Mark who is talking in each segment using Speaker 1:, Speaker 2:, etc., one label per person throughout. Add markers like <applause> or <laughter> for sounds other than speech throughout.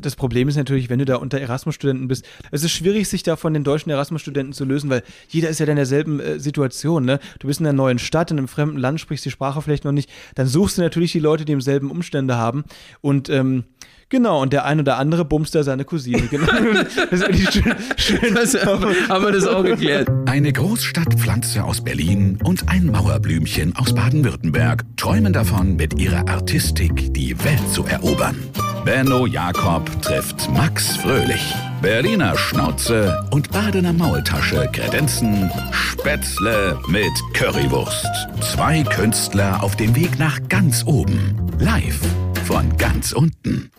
Speaker 1: Das Problem ist natürlich, wenn du da unter Erasmus-Studenten bist, es ist schwierig, sich da von den deutschen Erasmus-Studenten zu lösen, weil jeder ist ja in derselben äh, Situation. Ne? Du bist in einer neuen Stadt, in einem fremden Land, sprichst die Sprache vielleicht noch nicht. Dann suchst du natürlich die Leute, die im selben Umstände haben. Und ähm, Genau, und der ein oder andere bumst da seine Cousine. Genau. <laughs>
Speaker 2: das ist schön. schön. Das, haben wir das auch geklärt.
Speaker 3: Eine Großstadtpflanze aus Berlin und ein Mauerblümchen aus Baden-Württemberg träumen davon, mit ihrer Artistik die Welt zu erobern. Benno Jakob trifft Max Fröhlich. Berliner Schnauze und Badener Maultasche kredenzen Spätzle mit Currywurst. Zwei Künstler auf dem Weg nach ganz oben. Live von ganz unten.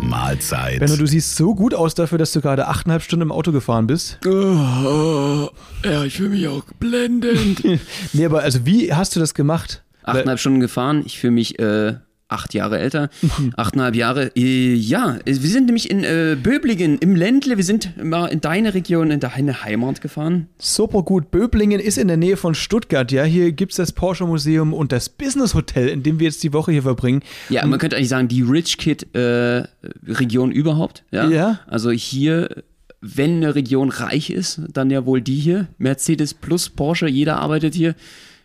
Speaker 3: Mahlzeit.
Speaker 1: Benno, du siehst so gut aus dafür, dass du gerade achteinhalb Stunden im Auto gefahren bist. Oh,
Speaker 2: oh, ja, ich fühle mich auch blendend. <laughs>
Speaker 1: nee, aber also wie hast du das gemacht?
Speaker 2: Achteinhalb Stunden gefahren. Ich fühle mich äh, acht Jahre älter, achteinhalb Jahre. Äh, ja, wir sind nämlich in äh, Böblingen im Ländle. Wir sind mal in deine Region, in deine Heimat gefahren.
Speaker 1: Super gut. Böblingen ist in der Nähe von Stuttgart. Ja, hier gibt es das Porsche Museum und das Business Hotel, in dem wir jetzt die Woche hier verbringen.
Speaker 2: Ja, und man könnte eigentlich sagen, die Rich Kid äh, Region überhaupt. Ja? ja. Also hier wenn eine Region reich ist, dann ja wohl die hier. Mercedes plus Porsche, jeder arbeitet hier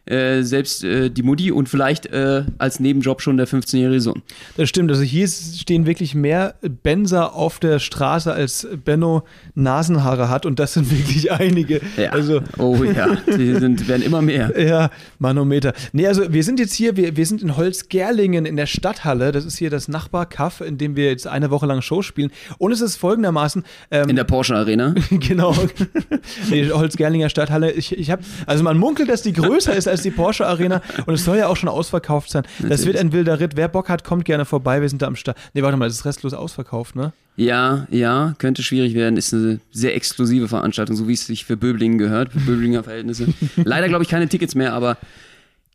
Speaker 2: äh, selbst äh, die Mutti und vielleicht äh, als Nebenjob schon der 15-jährige Sohn.
Speaker 1: Das stimmt. Also hier stehen wirklich mehr Benzer auf der Straße, als Benno Nasenhaare hat und das sind <laughs> wirklich einige.
Speaker 2: Ja.
Speaker 1: Also,
Speaker 2: oh ja, die sind, werden immer mehr. <laughs>
Speaker 1: Ja, Manometer. Nee, also wir sind jetzt hier, wir, wir sind in Holzgerlingen in der Stadthalle. Das ist hier das Nachbarkaff, in dem wir jetzt eine Woche lang Show spielen. Und es ist folgendermaßen.
Speaker 2: Ähm, in der Porsche Arena. <laughs>
Speaker 1: genau. nee, Holzgerlinger Stadthalle. Ich, ich habe, also man munkelt, dass die größer ist als die Porsche Arena und es soll ja auch schon ausverkauft sein. Das wird ein wilder Ritt. Wer Bock hat, kommt gerne vorbei. Wir sind da am Start. Nee, warte mal, das ist restlos ausverkauft, ne?
Speaker 2: Ja, ja, könnte schwierig werden. Ist eine sehr exklusive Veranstaltung, so wie es sich für Böblingen gehört, für Böblinger Verhältnisse. <laughs> Leider glaube ich keine Tickets mehr, aber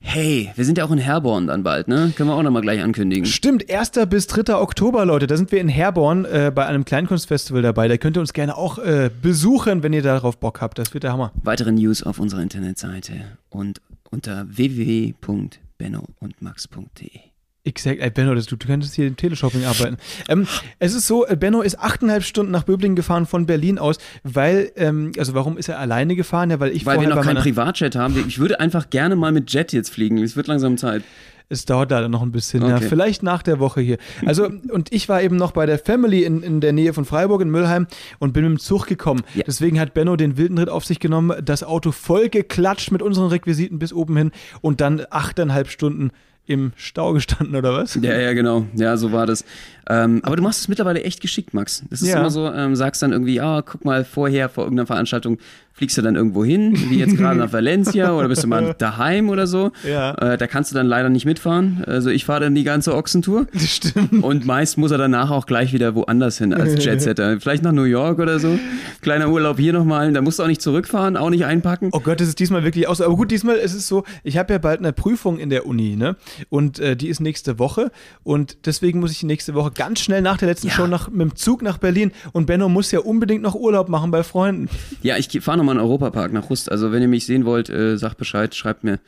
Speaker 2: Hey, wir sind ja auch in Herborn dann bald, ne? Können wir auch nochmal gleich ankündigen.
Speaker 1: Stimmt, 1. bis 3. Oktober, Leute. Da sind wir in Herborn äh, bei einem Kleinkunstfestival dabei. Da könnt ihr uns gerne auch äh, besuchen, wenn ihr darauf Bock habt. Das wird der Hammer.
Speaker 2: Weitere News auf unserer Internetseite und unter www.bennoundmax.de.
Speaker 1: Exakt, ey, Benno, das, du, du könntest hier im Teleshopping arbeiten. Ähm, es ist so, äh, Benno ist achteinhalb Stunden nach Böblingen gefahren von Berlin aus, weil, ähm, also warum ist er alleine gefahren? Ja, weil ich
Speaker 2: Weil wir noch keinen Privatjet haben. Ich würde einfach gerne mal mit Jet jetzt fliegen. Es wird langsam Zeit.
Speaker 1: Es dauert leider noch ein bisschen, okay. ja. Vielleicht nach der Woche hier. Also, <laughs> und ich war eben noch bei der Family in, in der Nähe von Freiburg in Müllheim und bin mit dem Zug gekommen. Ja. Deswegen hat Benno den wilden Ritt auf sich genommen, das Auto voll geklatscht mit unseren Requisiten bis oben hin und dann achteinhalb Stunden im Stau gestanden, oder was?
Speaker 2: Ja, ja, genau. Ja, so war das. Ähm, aber du machst es mittlerweile echt geschickt, Max. Das ist ja. immer so, ähm, sagst dann irgendwie, ah, guck mal, vorher vor irgendeiner Veranstaltung fliegst du dann irgendwo hin, wie jetzt gerade nach <laughs> Valencia oder bist du mal daheim oder so. Ja. Äh, da kannst du dann leider nicht mitfahren. Also ich fahre dann die ganze Ochsentour.
Speaker 1: Das stimmt.
Speaker 2: Und meist muss er danach auch gleich wieder woanders hin als <laughs> Jetsetter. Vielleicht nach New York oder so. Kleiner Urlaub hier nochmal. Da musst du auch nicht zurückfahren, auch nicht einpacken.
Speaker 1: Oh Gott, das ist diesmal wirklich aus. Aber gut, diesmal ist es so, ich habe ja bald eine Prüfung in der Uni, ne? Und äh, die ist nächste Woche. Und deswegen muss ich nächste Woche ganz schnell nach der letzten ja. Show nach, mit dem Zug nach Berlin. Und Benno muss ja unbedingt noch Urlaub machen bei Freunden.
Speaker 2: Ja, ich fahre nochmal in den Europapark nach Rust. Also wenn ihr mich sehen wollt, äh, sagt Bescheid, schreibt mir.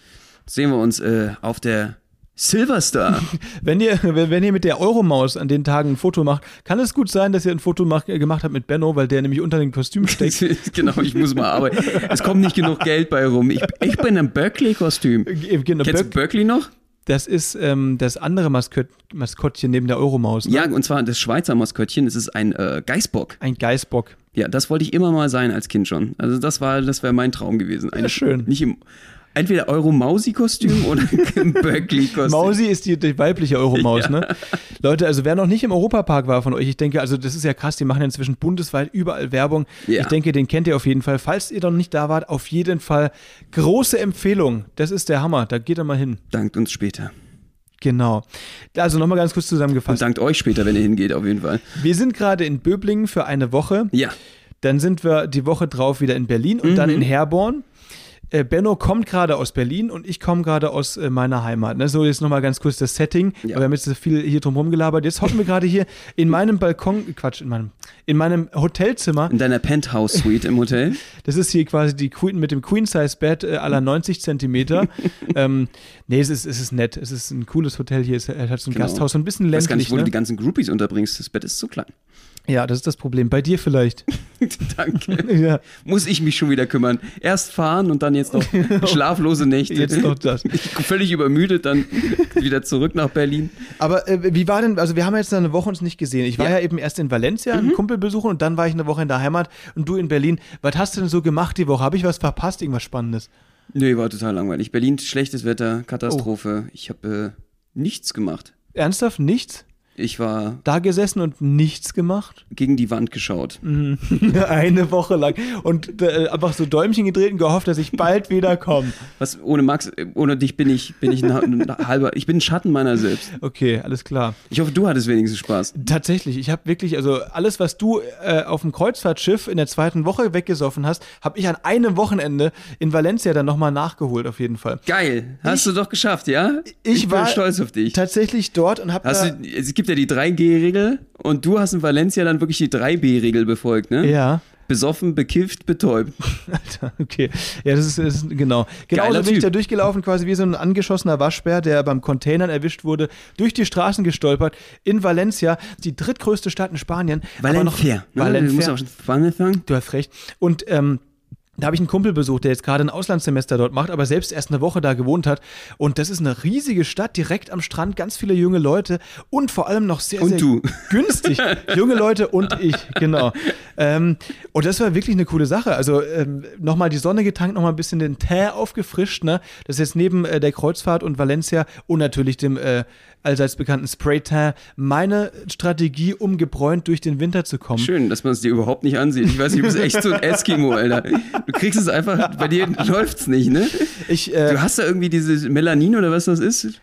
Speaker 2: Sehen wir uns äh, auf der Silverstar. <laughs>
Speaker 1: wenn, ihr, wenn ihr mit der Euromaus an den Tagen ein Foto macht, kann es gut sein, dass ihr ein Foto mach, gemacht habt mit Benno, weil der nämlich unter dem Kostüm <laughs> steckt.
Speaker 2: genau, ich muss mal arbeiten. Es kommt nicht genug Geld bei rum. Ich, ich bin im Berkeley-Kostüm. Genau, Kennst du Berkeley noch?
Speaker 1: Das ist ähm, das andere Maskott Maskottchen neben der Euromaus.
Speaker 2: Ne? Ja, und zwar das Schweizer Maskottchen. Es ist ein äh, Geißbock.
Speaker 1: Ein Geißbock.
Speaker 2: Ja, das wollte ich immer mal sein als Kind schon. Also das war, das wäre mein Traum gewesen.
Speaker 1: Eine, ja, schön.
Speaker 2: Nicht im entweder Euro-Mausi-Kostüm <laughs> oder Berkeley-Kostüm.
Speaker 1: Mausi ist die, die weibliche Euromaus, ja. ne? Leute, also wer noch nicht im Europapark war von euch, ich denke, also das ist ja krass, die machen ja inzwischen bundesweit überall Werbung. Ja. Ich denke, den kennt ihr auf jeden Fall. Falls ihr noch nicht da wart, auf jeden Fall große Empfehlung. Das ist der Hammer, da geht er mal hin.
Speaker 2: Dankt uns später.
Speaker 1: Genau. Also nochmal ganz kurz zusammengefasst.
Speaker 2: Und dankt euch später, wenn ihr hingeht, auf jeden Fall.
Speaker 1: Wir sind gerade in Böblingen für eine Woche.
Speaker 2: Ja.
Speaker 1: Dann sind wir die Woche drauf wieder in Berlin und mhm. dann in Herborn. Äh, Benno kommt gerade aus Berlin und ich komme gerade aus äh, meiner Heimat. Ne? So jetzt nochmal ganz kurz das Setting, ja. wir haben jetzt so viel hier drum gelabert. Jetzt hocken wir gerade hier in meinem Balkon, Quatsch, in meinem, in meinem Hotelzimmer.
Speaker 2: In deiner Penthouse-Suite im Hotel. <laughs>
Speaker 1: Das ist hier quasi die Queen mit dem Queen-Size-Bett äh, aller 90 Zentimeter. <laughs> ähm, nee, es ist, es ist nett. Es ist ein cooles Hotel hier. Es hat so ein genau. Gasthaus, so ein bisschen ländlich. Ich weiß gar nicht,
Speaker 2: wo
Speaker 1: ne?
Speaker 2: du die ganzen Groupies unterbringst. Das Bett ist zu klein.
Speaker 1: Ja, das ist das Problem. Bei dir vielleicht. <laughs>
Speaker 2: Danke. <laughs> Ja. Muss ich mich schon wieder kümmern. Erst fahren und dann jetzt noch <laughs> schlaflose Nächte.
Speaker 1: Jetzt noch das.
Speaker 2: Ich völlig übermüdet, dann wieder zurück nach Berlin.
Speaker 1: Aber äh, wie war denn, also wir haben jetzt eine Woche uns nicht gesehen. Ich war ja, ja eben erst in Valencia, einen mhm. Kumpel besuchen und dann war ich eine Woche in der Heimat und du in Berlin. Was hast du denn so gemacht die Woche? Habe ich was verpasst? Irgendwas Spannendes?
Speaker 2: Nee, war total langweilig. Berlin, schlechtes Wetter, Katastrophe. Oh. Ich habe äh, nichts gemacht.
Speaker 1: Ernsthaft? Nichts?
Speaker 2: Ich war.
Speaker 1: Da gesessen und nichts gemacht?
Speaker 2: Gegen die Wand geschaut.
Speaker 1: Mhm. <laughs> Eine Woche lang. Und äh, einfach so Däumchen gedreht und gehofft, dass ich bald wieder komme.
Speaker 2: Was, ohne Max, ohne dich bin ich, bin ich ein, ein halber. Ich bin ein Schatten meiner selbst.
Speaker 1: Okay, alles klar.
Speaker 2: Ich hoffe, du hattest wenigstens Spaß.
Speaker 1: Tatsächlich. Ich habe wirklich, also alles, was du äh, auf dem Kreuzfahrtschiff in der zweiten Woche weggesoffen hast, habe ich an einem Wochenende in Valencia dann nochmal nachgeholt, auf jeden Fall.
Speaker 2: Geil. Hast ich, du doch geschafft, ja?
Speaker 1: Ich, ich war stolz auf dich. Tatsächlich dort und habe.
Speaker 2: Es gibt ja die 3G-Regel und du hast in Valencia dann wirklich die 3B-Regel befolgt, ne?
Speaker 1: Ja.
Speaker 2: Besoffen, bekifft, betäubt. <laughs>
Speaker 1: Alter, okay. Ja, das ist, das ist genau. Genauso bin ich da durchgelaufen, quasi wie so ein angeschossener Waschbär, der beim Containern erwischt wurde, durch die Straßen gestolpert, in Valencia, die drittgrößte Stadt in Spanien.
Speaker 2: Valencia.
Speaker 1: Noch? Valencia. Du musst auch Spanisch sagen. Du hast recht. Und ähm, da habe ich einen Kumpel besucht, der jetzt gerade ein Auslandssemester dort macht, aber selbst erst eine Woche da gewohnt hat. Und das ist eine riesige Stadt, direkt am Strand, ganz viele junge Leute und vor allem noch sehr,
Speaker 2: und
Speaker 1: sehr
Speaker 2: du.
Speaker 1: günstig. <laughs> junge Leute und ich, genau. Ähm, und das war wirklich eine coole Sache. Also ähm, nochmal die Sonne getankt, nochmal ein bisschen den Tee aufgefrischt. Ne? Das ist jetzt neben äh, der Kreuzfahrt und Valencia und natürlich dem äh, allseits bekannten Spray-Tan meine Strategie, um gebräunt durch den Winter zu kommen.
Speaker 2: Schön, dass man es dir überhaupt nicht ansieht. Ich weiß, du bist echt so ein Eskimo, Alter. Du kriegst es einfach, bei dir läuft's nicht, ne?
Speaker 1: Ich, äh,
Speaker 2: du hast da irgendwie dieses Melanin oder was das ist?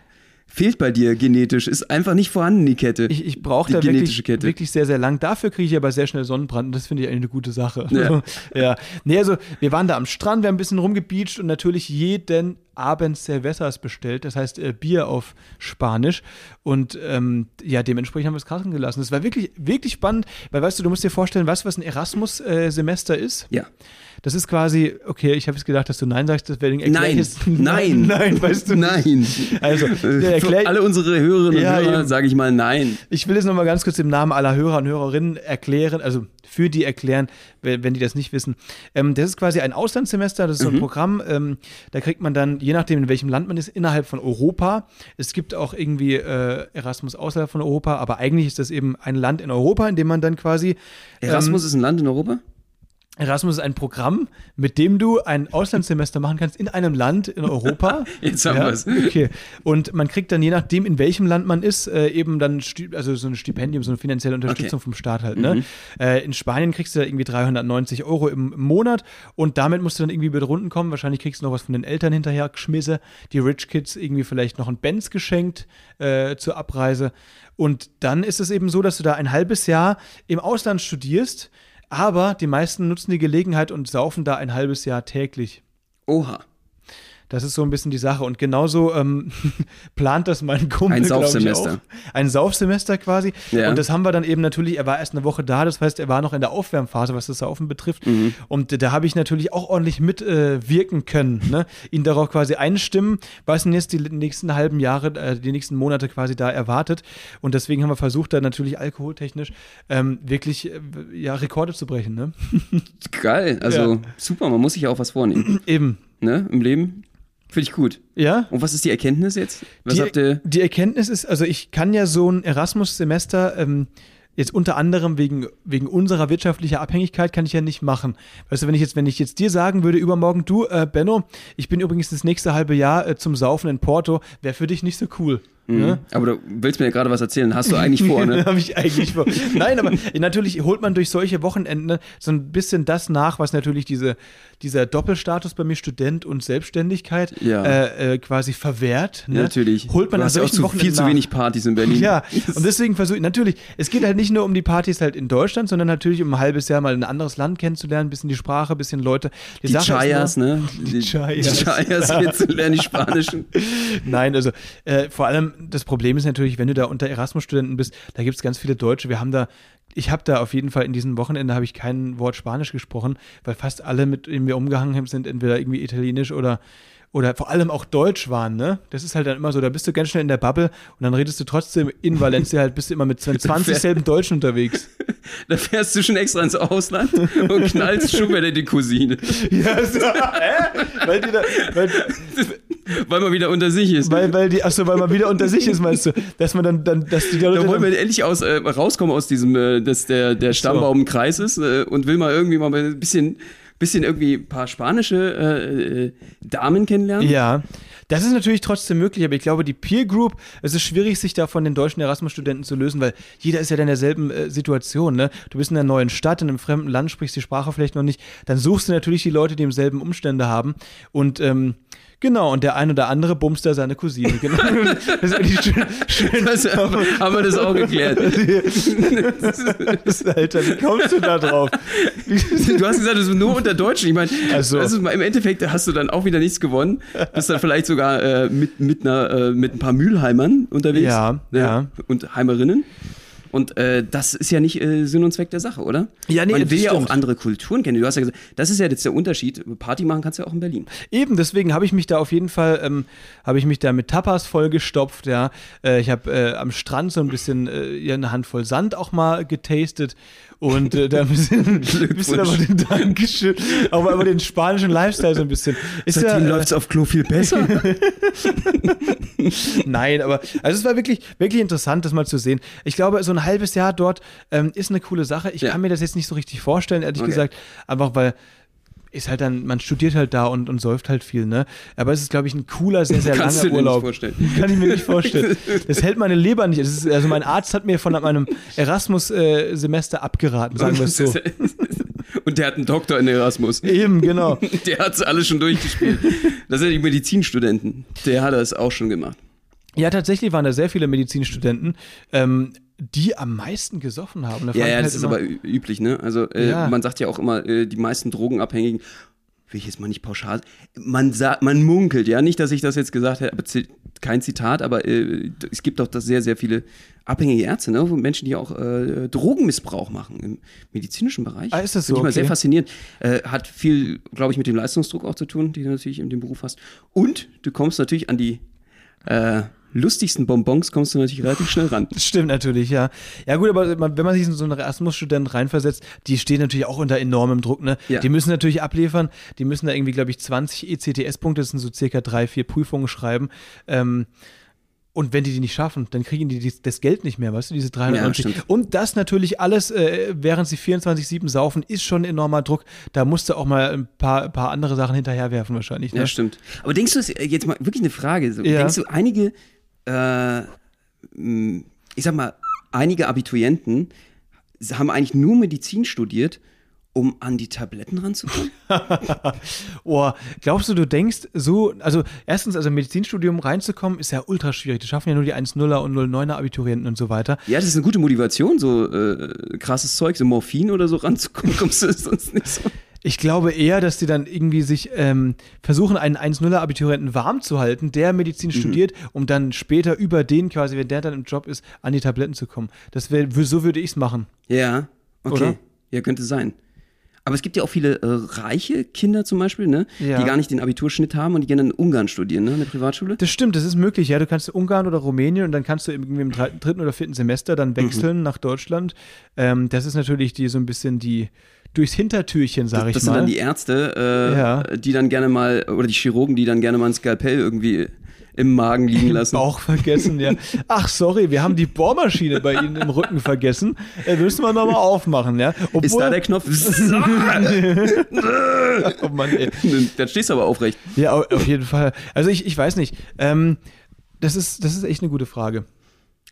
Speaker 2: fehlt bei dir genetisch, ist einfach nicht vorhanden, die Kette.
Speaker 1: Ich, ich brauche da wirklich, Kette. wirklich sehr, sehr lang. Dafür kriege ich aber sehr schnell Sonnenbrand und das finde ich eigentlich eine gute Sache. Ja. <laughs> ja. Nee, also wir waren da am Strand, wir haben ein bisschen rumgebeacht und natürlich jeden Abend Cervezas bestellt, das heißt äh, Bier auf Spanisch. Und ähm, ja, dementsprechend haben wir es krachen gelassen. Das war wirklich, wirklich spannend, weil weißt du, du musst dir vorstellen, weißt du, was ein Erasmus-Semester äh, ist?
Speaker 2: Ja.
Speaker 1: Das ist quasi, okay, ich habe jetzt gedacht, dass du Nein sagst, das wäre <laughs>
Speaker 2: Nein, nein,
Speaker 1: nein, weißt du
Speaker 2: Nein.
Speaker 1: Also, <laughs>
Speaker 2: Für alle unsere Hörerinnen ja, und Hörer sage ich mal Nein.
Speaker 1: Ich will es nochmal ganz kurz im Namen aller Hörer und Hörerinnen erklären, also für die erklären, wenn die das nicht wissen. Ähm, das ist quasi ein Auslandssemester, das ist so ein mhm. Programm, ähm, da kriegt man dann, je nachdem, in welchem Land man ist, innerhalb von Europa. Es gibt auch irgendwie äh, Erasmus außerhalb von Europa, aber eigentlich ist das eben ein Land in Europa, in dem man dann quasi.
Speaker 2: Erasmus ähm, ist ein Land in Europa?
Speaker 1: Erasmus ist ein Programm, mit dem du ein Auslandssemester machen kannst in einem Land in Europa. <laughs>
Speaker 2: Jetzt haben ja, wir es.
Speaker 1: Okay. Und man kriegt dann, je nachdem, in welchem Land man ist, äh, eben dann also so ein Stipendium, so eine finanzielle Unterstützung okay. vom Staat halt. Ne? Mhm. Äh, in Spanien kriegst du da irgendwie 390 Euro im, Monat und damit musst du dann irgendwie über Runden kommen. Wahrscheinlich kriegst du noch was von den Eltern hinterher geschmissen. Die Rich Kids irgendwie vielleicht noch ein Benz geschenkt äh, zur Abreise. Und dann ist es eben so, dass du da ein halbes Jahr im Ausland studierst aber die meisten nutzen die Gelegenheit und saufen da ein halbes Jahr täglich.
Speaker 2: Oha.
Speaker 1: Das ist so ein bisschen die Sache. Und genauso ähm, <laughs> plant das mein Kumpel.
Speaker 2: Ein Saufsemester.
Speaker 1: Ein Saufsemester quasi.
Speaker 2: Ja.
Speaker 1: Und das haben wir dann eben natürlich, er war erst eine Woche da, das heißt, er war noch in der Aufwärmphase, was das Saufen betrifft. Mhm. Und da habe ich natürlich auch ordentlich mitwirken äh, können. Ne? Ihn darauf quasi einstimmen, was ihn jetzt die nächsten halben Jahre, äh, die nächsten Monate quasi da erwartet. Und deswegen haben wir versucht, da natürlich alkoholtechnisch ähm, wirklich äh, ja, Rekorde zu brechen. Ne? <laughs>
Speaker 2: Geil, also ja. super, man muss sich auch was vornehmen. <clears throat>
Speaker 1: Eben.
Speaker 2: Ne, im Leben. Finde ich gut.
Speaker 1: Ja.
Speaker 2: Und was ist die Erkenntnis jetzt? Was
Speaker 1: die,
Speaker 2: habt ihr?
Speaker 1: Die Erkenntnis ist, also ich kann ja so ein Erasmus-Semester ähm, jetzt unter anderem wegen, wegen unserer wirtschaftlicher Abhängigkeit kann ich ja nicht machen. Weißt du, wenn ich jetzt, wenn ich jetzt dir sagen würde, übermorgen, du, äh, Benno, ich bin übrigens das nächste halbe Jahr äh, zum Saufen in Porto, wäre für dich nicht so cool.
Speaker 2: Mhm. Ne? Aber du willst mir ja gerade was erzählen. Hast du eigentlich vor, ne? <laughs>
Speaker 1: Habe ich eigentlich vor. Nein, aber <laughs> natürlich holt man durch solche Wochenenden so ein bisschen das nach, was natürlich diese, dieser Doppelstatus bei mir, Student und Selbstständigkeit, ja. äh, äh, quasi verwehrt. Ne?
Speaker 2: Natürlich.
Speaker 1: Holt man
Speaker 2: du hast ja auch zu, viel nach. zu wenig Partys in Berlin.
Speaker 1: Ja, <laughs> und deswegen versuche ich, natürlich, es geht halt nicht nur um die Partys halt in Deutschland, sondern natürlich um ein halbes Jahr mal ein anderes Land kennenzulernen, ein bisschen die Sprache, ein bisschen Leute.
Speaker 2: Die, die Chayas, ne?
Speaker 1: Die, Chayas.
Speaker 2: Die Chayas kennenzulernen, die Spanischen.
Speaker 1: Nein, also äh, vor allem das Problem ist natürlich, wenn du da unter Erasmus-Studenten bist, da gibt es ganz viele Deutsche. Wir haben da, ich habe da auf jeden Fall in diesem Wochenende habe ich kein Wort Spanisch gesprochen, weil fast alle, mit denen wir umgehangen sind, entweder irgendwie Italienisch oder oder vor allem auch Deutsch waren, ne? Das ist halt dann immer so, da bist du ganz schnell in der Bubble und dann redest du trotzdem in <laughs> Valencia halt bist du immer mit 20 selben Deutschen unterwegs. <laughs>
Speaker 2: Da fährst du schon extra ins Ausland und knallst wieder die Cousine. <laughs> Ja, so, hä? Weil, die da, weil, weil man wieder unter sich ist.
Speaker 1: Weil, weil die, achso, weil man wieder unter sich ist, meinst du? Dass man dann, dann dass die
Speaker 2: Leute. Da wollen wir endlich aus, äh, rauskommen aus diesem, äh, dass der, der Stammbaum im Kreis ist äh, und will mal irgendwie mal ein bisschen bisschen irgendwie ein paar spanische äh, äh, Damen kennenlernen.
Speaker 1: Ja, das ist natürlich trotzdem möglich, aber ich glaube, die Peer Group, es ist schwierig, sich da von den deutschen Erasmus-Studenten zu lösen, weil jeder ist ja dann in derselben äh, Situation. Ne? Du bist in einer neuen Stadt, in einem fremden Land, sprichst die Sprache vielleicht noch nicht. Dann suchst du natürlich die Leute, die im selben Umstände haben. Und ähm, Genau, und der ein oder andere bumst da seine Cousine. <laughs> Genau. Das ist schön. schön
Speaker 2: das, haben wir das auch geklärt. <laughs>
Speaker 1: Alter, wie kommst du da drauf?
Speaker 2: Du hast gesagt, das ist nur unter Deutschen. Ich meine, also. also im Endeffekt hast du dann auch wieder nichts gewonnen. Bist dann vielleicht sogar äh, mit, mit, einer, äh, mit ein paar Mülheimern unterwegs.
Speaker 1: Ja, ja. ja.
Speaker 2: Und Heimerinnen. Und äh, das ist ja nicht äh, Sinn und Zweck der Sache, oder?
Speaker 1: Ja, nee,
Speaker 2: Man will ja auch andere Kulturen kennen. Du hast ja gesagt, das ist ja jetzt der Unterschied. Party machen kannst du ja auch in Berlin.
Speaker 1: Eben, deswegen habe ich mich da auf jeden Fall, ähm, habe ich mich da mit Tapas vollgestopft, ja. Äh, ich habe äh, am Strand so ein bisschen äh, eine Handvoll Sand auch mal getastet und äh, da ein bisschen, bisschen <laughs> aber den Dankeschön, aber über den spanischen Lifestyle so ein bisschen.
Speaker 2: Ist Seitdem ja, läuft es auf Klo viel besser. <laughs>
Speaker 1: Nein, aber also es war wirklich, wirklich interessant, das mal zu sehen. Ich glaube, so ein halbes Jahr dort ähm, ist eine coole Sache. Ich ja. kann mir das jetzt nicht so richtig vorstellen, ehrlich okay. gesagt, einfach weil ist halt dann, man studiert halt da und, und säuft halt viel, ne? Aber es ist, glaube ich, ein cooler, sehr, sehr Kannst langer Urlaub. <laughs> Kann ich mir nicht vorstellen. Das hält meine Leber nicht. Ist, also mein Arzt hat mir von meinem Erasmus-Semester abgeraten, sagen wir es so. <laughs>
Speaker 2: Und der hat einen Doktor in Erasmus.
Speaker 1: Eben, genau. <laughs>
Speaker 2: Der hat es alles schon durchgespielt. Das sind die Medizinstudenten. Der hat das auch schon gemacht.
Speaker 1: Ja, tatsächlich waren da sehr viele Medizinstudenten. Ähm, die am meisten gesoffen haben.
Speaker 2: Da ja, ja, halt das ist aber üblich, ne? Also äh, ja. man sagt ja auch immer, äh, die meisten Drogenabhängigen, will ich jetzt mal nicht pauschal, man sagt, man munkelt, ja, nicht, dass ich das jetzt gesagt hätte, aber kein Zitat, aber äh, es gibt auch das sehr, sehr viele abhängige Ärzte, ne? Menschen, die auch äh, Drogenmissbrauch machen im medizinischen Bereich.
Speaker 1: Ah, ist das so?
Speaker 2: Finde ich okay. mal sehr faszinierend. Äh, hat viel, glaube ich, mit dem Leistungsdruck auch zu tun, den du natürlich in dem Beruf hast. Und du kommst natürlich an die äh, lustigsten Bonbons kommst du natürlich relativ schnell ran. <laughs>
Speaker 1: Stimmt natürlich, ja. Ja gut, aber wenn man sich in so einen Erasmus-Student reinversetzt, die stehen natürlich auch unter enormem Druck, ne? Ja. Die müssen natürlich abliefern, die müssen da irgendwie, glaube ich, 20 ECTS-Punkte, das sind so circa drei, vier Prüfungen schreiben. Ähm, und wenn die die nicht schaffen, dann kriegen die das Geld nicht mehr, weißt du, diese 390. Ja, und das natürlich alles, äh, während sie 24-7 saufen, ist schon enormer Druck. Da musst du auch mal ein paar, paar andere Sachen hinterherwerfen wahrscheinlich. Ne?
Speaker 2: Ja, stimmt. Aber denkst du, jetzt mal wirklich eine Frage, so, ja. denkst du, einige äh, ich sag mal, einige Abiturienten haben eigentlich nur Medizin studiert, um an die Tabletten ranzukommen? <laughs>
Speaker 1: oh, glaubst du, du denkst so, also erstens, also Medizinstudium reinzukommen, ist ja ultra schwierig. Das schaffen ja nur die 1,0er und 09er Abiturienten und so weiter.
Speaker 2: Ja, das ist eine gute Motivation, so äh, krasses Zeug, so Morphin oder so ranzukommen, <laughs> kommst du sonst nicht so.
Speaker 1: Ich glaube eher, dass die dann irgendwie sich ähm, versuchen, einen 1-0er-Abiturienten warm zu halten, der Medizin mhm. studiert, um dann später über den quasi, wenn der dann im Job ist, an die Tabletten zu kommen. Das wär, so würde ich es machen.
Speaker 2: Ja, okay. Oder? Ja, könnte sein. Aber es gibt ja auch viele äh, reiche Kinder zum Beispiel, ne? Ja. die gar nicht den Abiturschnitt haben und die gerne in Ungarn studieren, ne? in der Privatschule.
Speaker 1: Das stimmt, das ist möglich. Ja, du kannst Ungarn oder Rumänien und dann kannst du irgendwie im dritten oder vierten Semester dann wechseln mhm. nach Deutschland. Ähm, das ist natürlich die so ein bisschen die durchs Hintertürchen, sage ich mal.
Speaker 2: Das sind dann die Ärzte, äh, ja. die dann gerne mal, oder die Chirurgen, die dann gerne mal ein Skalpell irgendwie im Magen liegen lassen.
Speaker 1: Bauch vergessen, ja. <laughs> Ach, sorry, wir haben die Bohrmaschine bei Ihnen im Rücken vergessen. Äh, müssen wir nochmal aufmachen, ja.
Speaker 2: Obwohl, Ist da der Knopf? <laughs> <laughs> oh Mann, ey. Dann stehst du aber aufrecht.
Speaker 1: Ja, auf jeden Fall. Also ich, ich weiß nicht. Ähm, Das ist, das ist echt eine gute Frage.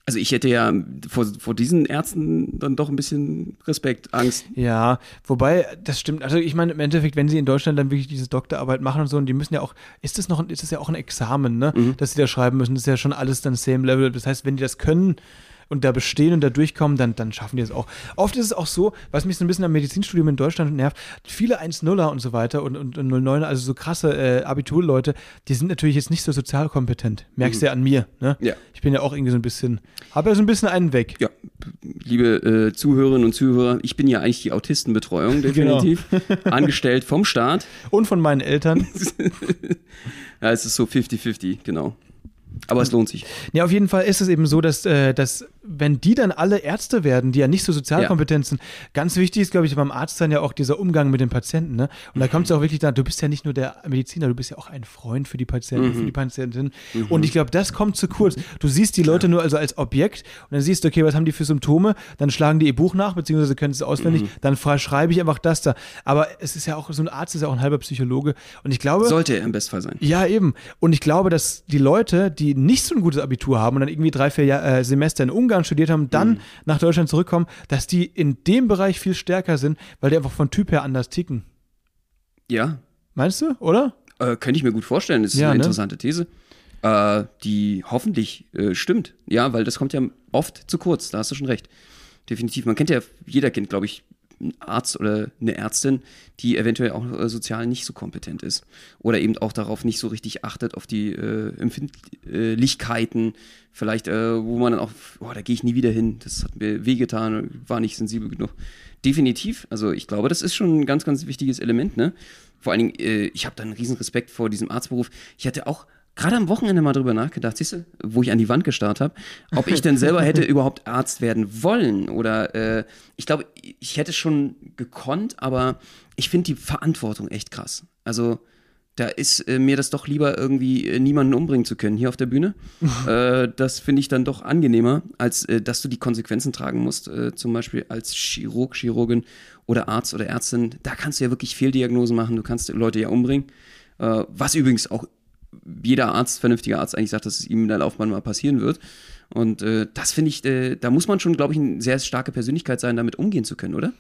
Speaker 2: Also ich hätte ja vor, vor diesen Ärzten dann doch ein bisschen Respekt, Angst.
Speaker 1: Ja, wobei, das stimmt. Also ich meine, im Endeffekt, wenn sie in Deutschland dann wirklich diese Doktorarbeit machen und so, und die müssen ja auch, ist das noch, ist das ja auch ein Examen, ne? Mhm. Dass sie da schreiben müssen, das ist ja schon alles dann same level. Das heißt, wenn die das können, und da bestehen und da durchkommen, dann, dann schaffen die es auch. Oft ist es auch so, was mich so ein bisschen am Medizinstudium in Deutschland nervt, viele 1-0er und so weiter und, und, und 09er, also so krasse äh, Abiturleute, die sind natürlich jetzt nicht so sozial kompetent. Merkst du mhm. ja an mir. Ne? Ja. Ich bin ja auch irgendwie so ein bisschen, habe ja so ein bisschen einen weg.
Speaker 2: Ja, liebe äh, Zuhörerinnen und Zuhörer, ich bin ja eigentlich die Autistenbetreuung, <laughs> genau. definitiv. Genau. Angestellt vom Staat.
Speaker 1: Und von meinen Eltern. <laughs>
Speaker 2: ja, es ist so 50-50, genau. Aber es lohnt sich.
Speaker 1: Ja, auf jeden Fall ist es eben so, dass, äh, dass wenn die dann alle Ärzte werden, die ja nicht so sozialkompetent sind, ganz wichtig ist, glaube ich, beim Arzt dann ja auch dieser Umgang mit den Patienten. Ne? Und da kommt es auch wirklich da, du bist ja nicht nur der Mediziner, du bist ja auch ein Freund für die Patienten, mhm. für die Patientin. Mhm. Und ich glaube, das kommt zu kurz. Du siehst die Leute nur also als Objekt und dann siehst du, okay, was haben die für Symptome? Dann schlagen die ihr Buch nach, beziehungsweise können es auswendig, mhm. dann schreibe ich einfach das da. Aber es ist ja auch, so ein Arzt ist ja auch ein halber Psychologe. Und ich glaube.
Speaker 2: Sollte er im Bestfall sein.
Speaker 1: Ja, eben. Und ich glaube, dass die Leute, die nicht so ein gutes Abitur haben und dann irgendwie drei, vier Jahr, äh, Semester in Ungarn studiert haben, dann mhm. nach Deutschland zurückkommen, dass die in dem Bereich viel stärker sind, weil die einfach von Typ her anders ticken.
Speaker 2: Ja.
Speaker 1: Meinst du, oder?
Speaker 2: Äh, könnte ich mir gut vorstellen. Das ist ja, eine ne? interessante These, äh, die hoffentlich äh, stimmt. Ja, weil das kommt ja oft zu kurz. Da hast du schon recht. Definitiv. Man kennt ja, jeder kennt, glaube ich, einen Arzt oder eine Ärztin, die eventuell auch äh, sozial nicht so kompetent ist oder eben auch darauf nicht so richtig achtet, auf die äh, Empfindlichkeiten, vielleicht, äh, wo man dann auch, oh, da gehe ich nie wieder hin, das hat mir wehgetan, war nicht sensibel genug. Definitiv, also ich glaube, das ist schon ein ganz, ganz wichtiges Element, ne? Vor allen Dingen, äh, ich habe da einen riesen Respekt vor diesem Arztberuf. Ich hatte auch gerade am Wochenende mal drüber nachgedacht, siehst du, wo ich an die Wand gestarrt habe, ob ich denn selber hätte <laughs> überhaupt Arzt werden wollen oder äh, ich glaube, ich hätte schon gekonnt, aber ich finde die Verantwortung echt krass. Also da ist äh, mir das doch lieber irgendwie äh, niemanden umbringen zu können hier auf der Bühne. <laughs> äh, das finde ich dann doch angenehmer, als äh, dass du die Konsequenzen tragen musst. Äh, zum Beispiel als Chirurg, Chirurgin oder Arzt oder Ärztin. Da kannst du ja wirklich Fehldiagnosen machen. Du kannst Leute ja umbringen. Was übrigens auch jeder Arzt, vernünftiger Arzt eigentlich sagt, dass es ihm in der Laufbahn mal passieren wird. Und äh, das finde ich, äh, da muss man schon, glaube ich, eine sehr starke Persönlichkeit sein, damit umgehen zu können, oder?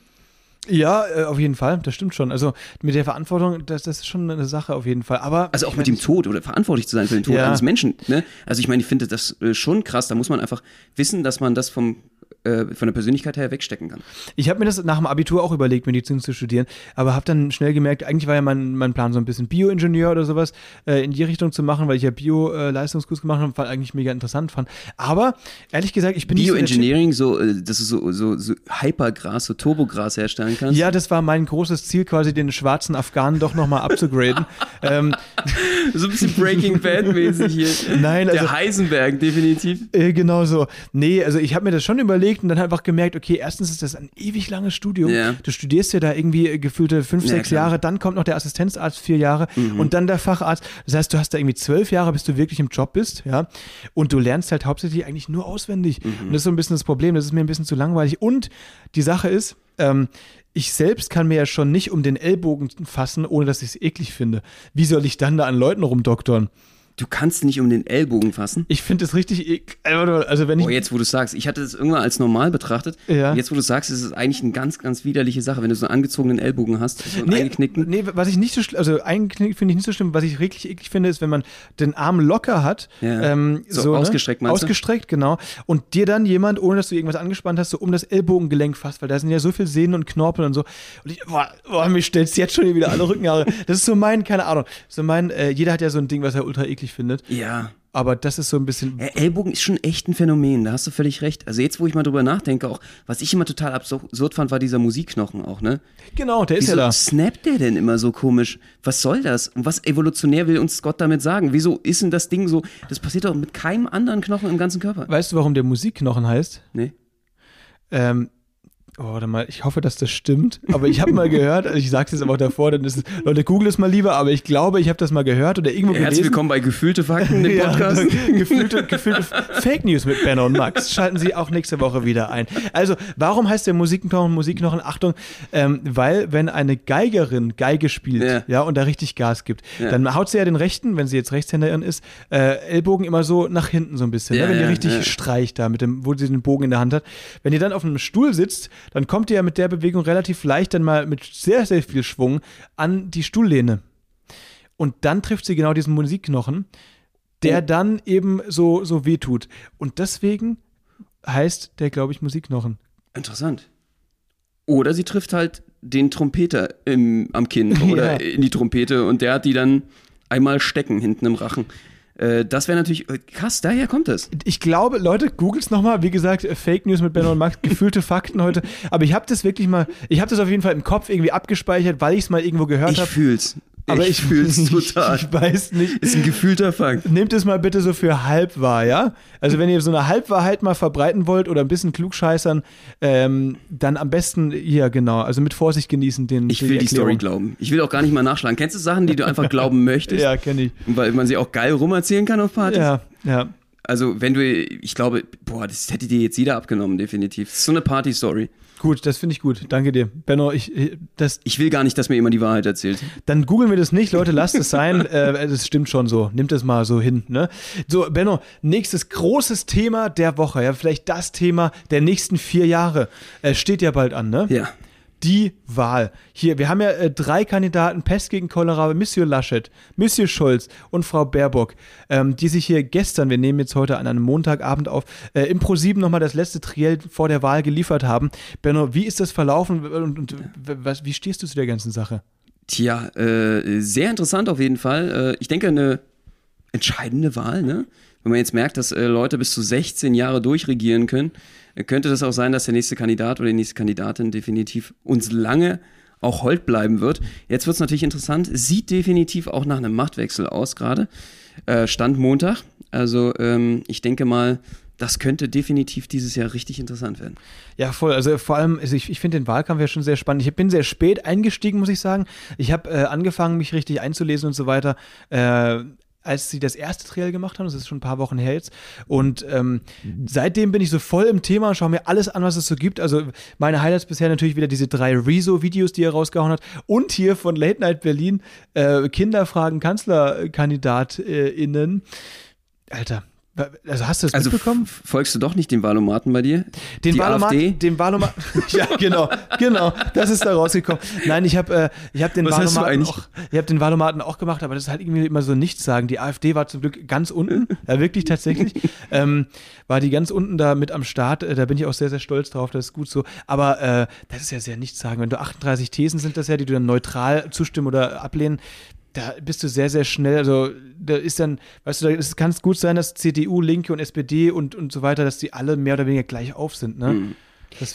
Speaker 1: Ja, äh, auf jeden Fall, das stimmt schon. Also mit der Verantwortung, das, das ist schon eine Sache auf jeden Fall. Aber
Speaker 2: also auch mit dem Tod oder verantwortlich zu sein für den Tod ja. eines Menschen. Ne? Also ich meine, ich finde das äh, schon krass. Da muss man einfach wissen, dass man das vom äh, von der Persönlichkeit her wegstecken kann.
Speaker 1: Ich habe mir das nach dem Abitur auch überlegt, Medizin zu studieren, aber habe dann schnell gemerkt, eigentlich war ja mein, mein Plan so ein bisschen Bioingenieur oder sowas äh, in die Richtung zu machen, weil ich ja Bio-Leistungskurs äh, gemacht habe, weil eigentlich mega interessant fand. Aber ehrlich gesagt, ich bin
Speaker 2: Bioengineering, so, äh, dass du so, so, so Hypergras, so Turbogras herstellen kannst?
Speaker 1: Ja, das war mein großes Ziel, quasi den schwarzen Afghanen doch nochmal abzugraden. <laughs> ähm, <laughs>
Speaker 2: so ein bisschen Breaking Bad-mäßig hier.
Speaker 1: Nein,
Speaker 2: also. Der Heisenberg, definitiv.
Speaker 1: Äh, genau so. Nee, also ich habe mir das schon überlegt, und dann einfach gemerkt, okay, erstens ist das ein ewig langes Studium. Ja. Du studierst ja da irgendwie gefühlte fünf, ja, sechs klar. Jahre, dann kommt noch der Assistenzarzt vier Jahre mhm. und dann der Facharzt. Das heißt, du hast da irgendwie zwölf Jahre, bis du wirklich im Job bist, ja. Und du lernst halt hauptsächlich eigentlich nur auswendig. Mhm. Und das ist so ein bisschen das Problem, das ist mir ein bisschen zu langweilig. Und die Sache ist, ähm, ich selbst kann mir ja schon nicht um den Ellbogen fassen, ohne dass ich es eklig finde. Wie soll ich dann da an Leuten rumdoktern?
Speaker 2: Du kannst nicht um den Ellbogen fassen.
Speaker 1: Ich finde das richtig ekel. Also wenn ich
Speaker 2: oh, jetzt wo du sagst, ich hatte das irgendwann als normal betrachtet. Ja. Jetzt wo du sagst, ist es eigentlich eine ganz, ganz widerliche Sache, wenn du so einen angezogenen Ellbogen hast, so einen
Speaker 1: nee, eingeknickten. Nee, was ich nicht so schlimm, also eingeknickt finde ich nicht so schlimm. Was ich wirklich eklig finde, ist, wenn man den Arm locker hat. Ja. Ähm,
Speaker 2: so, so ne? ausgestreckt ne?
Speaker 1: meinst du? Ausgestreckt, genau. Und dir dann jemand, ohne dass du irgendwas angespannt hast, so um das Ellbogengelenk fasst, weil da sind ja so viele Sehnen und Knorpel und so. Und ich, boah, boah mir stellst jetzt schon wieder alle Rückenhaare. Das ist so mein, keine Ahnung, so mein, äh, jeder hat ja so ein Ding, was er ultra eklig findet.
Speaker 2: Ja.
Speaker 1: Aber das ist so ein bisschen.
Speaker 2: Ellbogen ist schon echt ein Phänomen, da hast du völlig recht. Also jetzt, wo ich mal drüber nachdenke, auch, was ich immer total absurd fand, war dieser Musikknochen auch, ne?
Speaker 1: Genau, der ist
Speaker 2: Wieso
Speaker 1: ja da.
Speaker 2: snappt der denn immer so komisch? Was soll das? Und was evolutionär will uns Gott damit sagen? Wieso ist denn das Ding so? Das passiert doch mit keinem anderen Knochen im ganzen Körper.
Speaker 1: Weißt du, warum der Musikknochen heißt?
Speaker 2: Nee.
Speaker 1: Ähm, Oh, warte mal, ich hoffe, dass das stimmt. Aber ich habe mal gehört, also ich sage es jetzt aber auch davor, dann ist es, Leute, google es mal lieber, aber ich glaube, ich habe das mal gehört oder irgendwo
Speaker 2: Herzlich
Speaker 1: gelesen.
Speaker 2: willkommen bei Gefühlte Fakten, dem <laughs> Podcast.
Speaker 1: Ja, gefühlte, gefühlte Fake News mit Benno und Max. Schalten Sie auch nächste Woche wieder ein. Also, warum heißt der Musikknochen Musikknochen? Achtung, ähm, weil wenn eine Geigerin Geige spielt, ja, ja und da richtig Gas gibt, ja. dann haut sie ja den rechten, wenn sie jetzt Rechtshänderin ist, äh, Ellbogen immer so nach hinten so ein bisschen, ne? wenn die richtig streicht da, mit dem, wo sie den Bogen in der Hand hat. Wenn ihr dann auf einem Stuhl sitzt, dann kommt ihr ja mit der Bewegung relativ leicht dann mal mit sehr, sehr viel Schwung an die Stuhllehne. Und dann trifft sie genau diesen Musikknochen, der oh. dann eben so, so wehtut. Und deswegen heißt der, glaube ich, Musikknochen.
Speaker 2: Interessant. Oder sie trifft halt den Trompeter im, am Kinn <laughs> oder ja. in die Trompete und der hat die dann einmal stecken hinten im Rachen. Äh, das wäre natürlich äh, krass, daher kommt es.
Speaker 1: Ich glaube, Leute, googelt es nochmal. Wie gesagt, äh, Fake News mit Benno und Max, <laughs> gefühlte Fakten heute. Aber ich habe das wirklich mal, ich habe das auf jeden Fall im Kopf irgendwie abgespeichert, weil ich es mal irgendwo gehört habe.
Speaker 2: Ich fühl's.
Speaker 1: Aber ich, ich fühl's <laughs> total. Ich, weiß nicht.
Speaker 2: Ist ein gefühlter Fakt.
Speaker 1: Nehmt es mal bitte so für halb wahr, ja? Also wenn ihr so eine Halbwahrheit mal verbreiten wollt oder ein bisschen klugscheißern, ähm, dann am besten hier genau. Also mit Vorsicht genießen den.
Speaker 2: Ich will die, die Story glauben. Ich will auch gar nicht mal nachschlagen. Kennst du Sachen, die du einfach glauben <laughs> möchtest?
Speaker 1: ja, kenne ich.
Speaker 2: Weil man sie auch geil rumerzählen kann auf Partys.
Speaker 1: Ja, ja.
Speaker 2: Also wenn du, ich glaube, boah, das hätte dir jetzt jeder abgenommen, definitiv. Das ist so eine Party-Story.
Speaker 1: Gut, das finde ich gut. Danke dir. Benno, ich, das.
Speaker 2: Ich will gar nicht, dass mir jemand die Wahrheit erzählt.
Speaker 1: Dann googeln wir das nicht, Leute, lasst es sein. <laughs> äh, das stimmt schon so. Nimmt es mal so hin. Ne? So, Benno, nächstes großes Thema der Woche. Ja, vielleicht das Thema der nächsten vier Jahre. Äh, steht ja bald an, ne?
Speaker 2: Ja
Speaker 1: die Wahl. Hier, wir haben ja äh, drei Kandidaten, Pest gegen Cholera, Monsieur Laschet, Monsieur Scholz und Frau Baerbock, ähm, die sich hier gestern, wir nehmen jetzt heute an einem Montagabend auf, äh, im ProSieben nochmal das letzte Triell vor der Wahl geliefert haben. Benno, wie ist das verlaufen und, und was, wie stehst du zu der ganzen Sache?
Speaker 2: Tja, äh, sehr interessant auf jeden Fall. Äh, ich denke, eine entscheidende Wahl, ne? Wenn man jetzt merkt, dass äh, Leute bis zu 16 Jahre durchregieren können, könnte das auch sein, dass der nächste Kandidat oder die nächste Kandidatin definitiv uns lange auch hold bleiben wird. Jetzt wird es natürlich interessant. Sieht definitiv auch nach einem Machtwechsel aus gerade. Äh, Stand Montag. Also ähm, ich denke mal, das könnte definitiv dieses Jahr richtig interessant werden.
Speaker 1: Ja, voll. Also vor allem, also ich, ich finde den Wahlkampf ja schon sehr spannend. Ich bin sehr spät eingestiegen, muss ich sagen. Ich habe äh, angefangen, mich richtig einzulesen und so weiter. Äh, als sie das erste Trial gemacht haben. Das ist schon ein paar Wochen her jetzt. Und ähm, seitdem bin ich so voll im Thema und schaue mir alles an, was es so gibt. Also meine Highlights bisher natürlich wieder diese drei Rezo-Videos, die er rausgehauen hat. Und hier von Late Night Berlin äh, Kinderfragen KanzlerkandidatInnen. Alter, also hast du das also mitbekommen?
Speaker 2: Folgst du doch nicht den Wahlomaten bei dir?
Speaker 1: Den Die Wahlomaten, AfD? den Wahlomaten. <laughs> ja, genau, genau. Das ist da rausgekommen. Nein, ich habe äh, ich habe den Wahlomaten auch, ich habe den Wahlomaten auch gemacht, aber das ist halt irgendwie immer so nichts sagen. Die AfD war zum Glück ganz unten, ja wirklich tatsächlich, <laughs> ähm, war die ganz unten da mit am Start. Äh, da bin ich auch sehr sehr stolz drauf. Das ist gut so. Aber äh, das ist ja sehr nichts sagen. Wenn du 38 Thesen sind das ja, die du dann neutral zustimmen oder ablehnen, da bist du sehr, sehr schnell. Also, da ist dann, weißt du, es kann gut sein, dass CDU, Linke und SPD und, und so weiter, dass die alle mehr oder weniger gleich auf sind, ne? Mhm.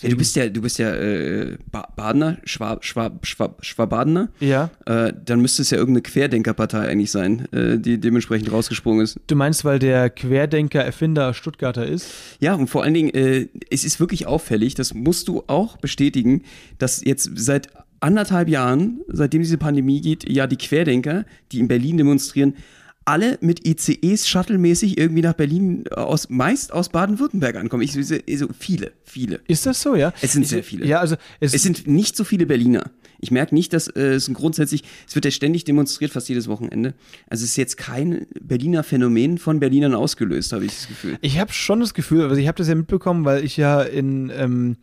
Speaker 2: Ja, du bist ja, du bist ja äh, Badener, Schwab, Schwab, Schwab, Schwabadener.
Speaker 1: Ja.
Speaker 2: Äh, dann müsste es ja irgendeine Querdenkerpartei eigentlich sein, äh, die dementsprechend rausgesprungen ist.
Speaker 1: Du meinst, weil der Querdenker-Erfinder Stuttgarter ist?
Speaker 2: Ja, und vor allen Dingen, äh, es ist wirklich auffällig, das musst du auch bestätigen, dass jetzt seit anderthalb Jahren, seitdem diese Pandemie geht, ja die Querdenker, die in Berlin demonstrieren, alle mit ICEs shuttlemäßig irgendwie nach Berlin äh, aus meist aus Baden-Württemberg ankommen. Ich so viele, viele.
Speaker 1: Ist das so, ja?
Speaker 2: Es sind sehr viele.
Speaker 1: Ja, also
Speaker 2: es, es sind nicht so viele Berliner. Ich merke nicht, dass äh, es grundsätzlich, es wird ja ständig demonstriert, fast jedes Wochenende. Also es ist jetzt kein Berliner Phänomen von Berlinern ausgelöst, habe ich das Gefühl.
Speaker 1: Ich habe schon das Gefühl, also ich habe das ja mitbekommen, weil ich ja in ähm,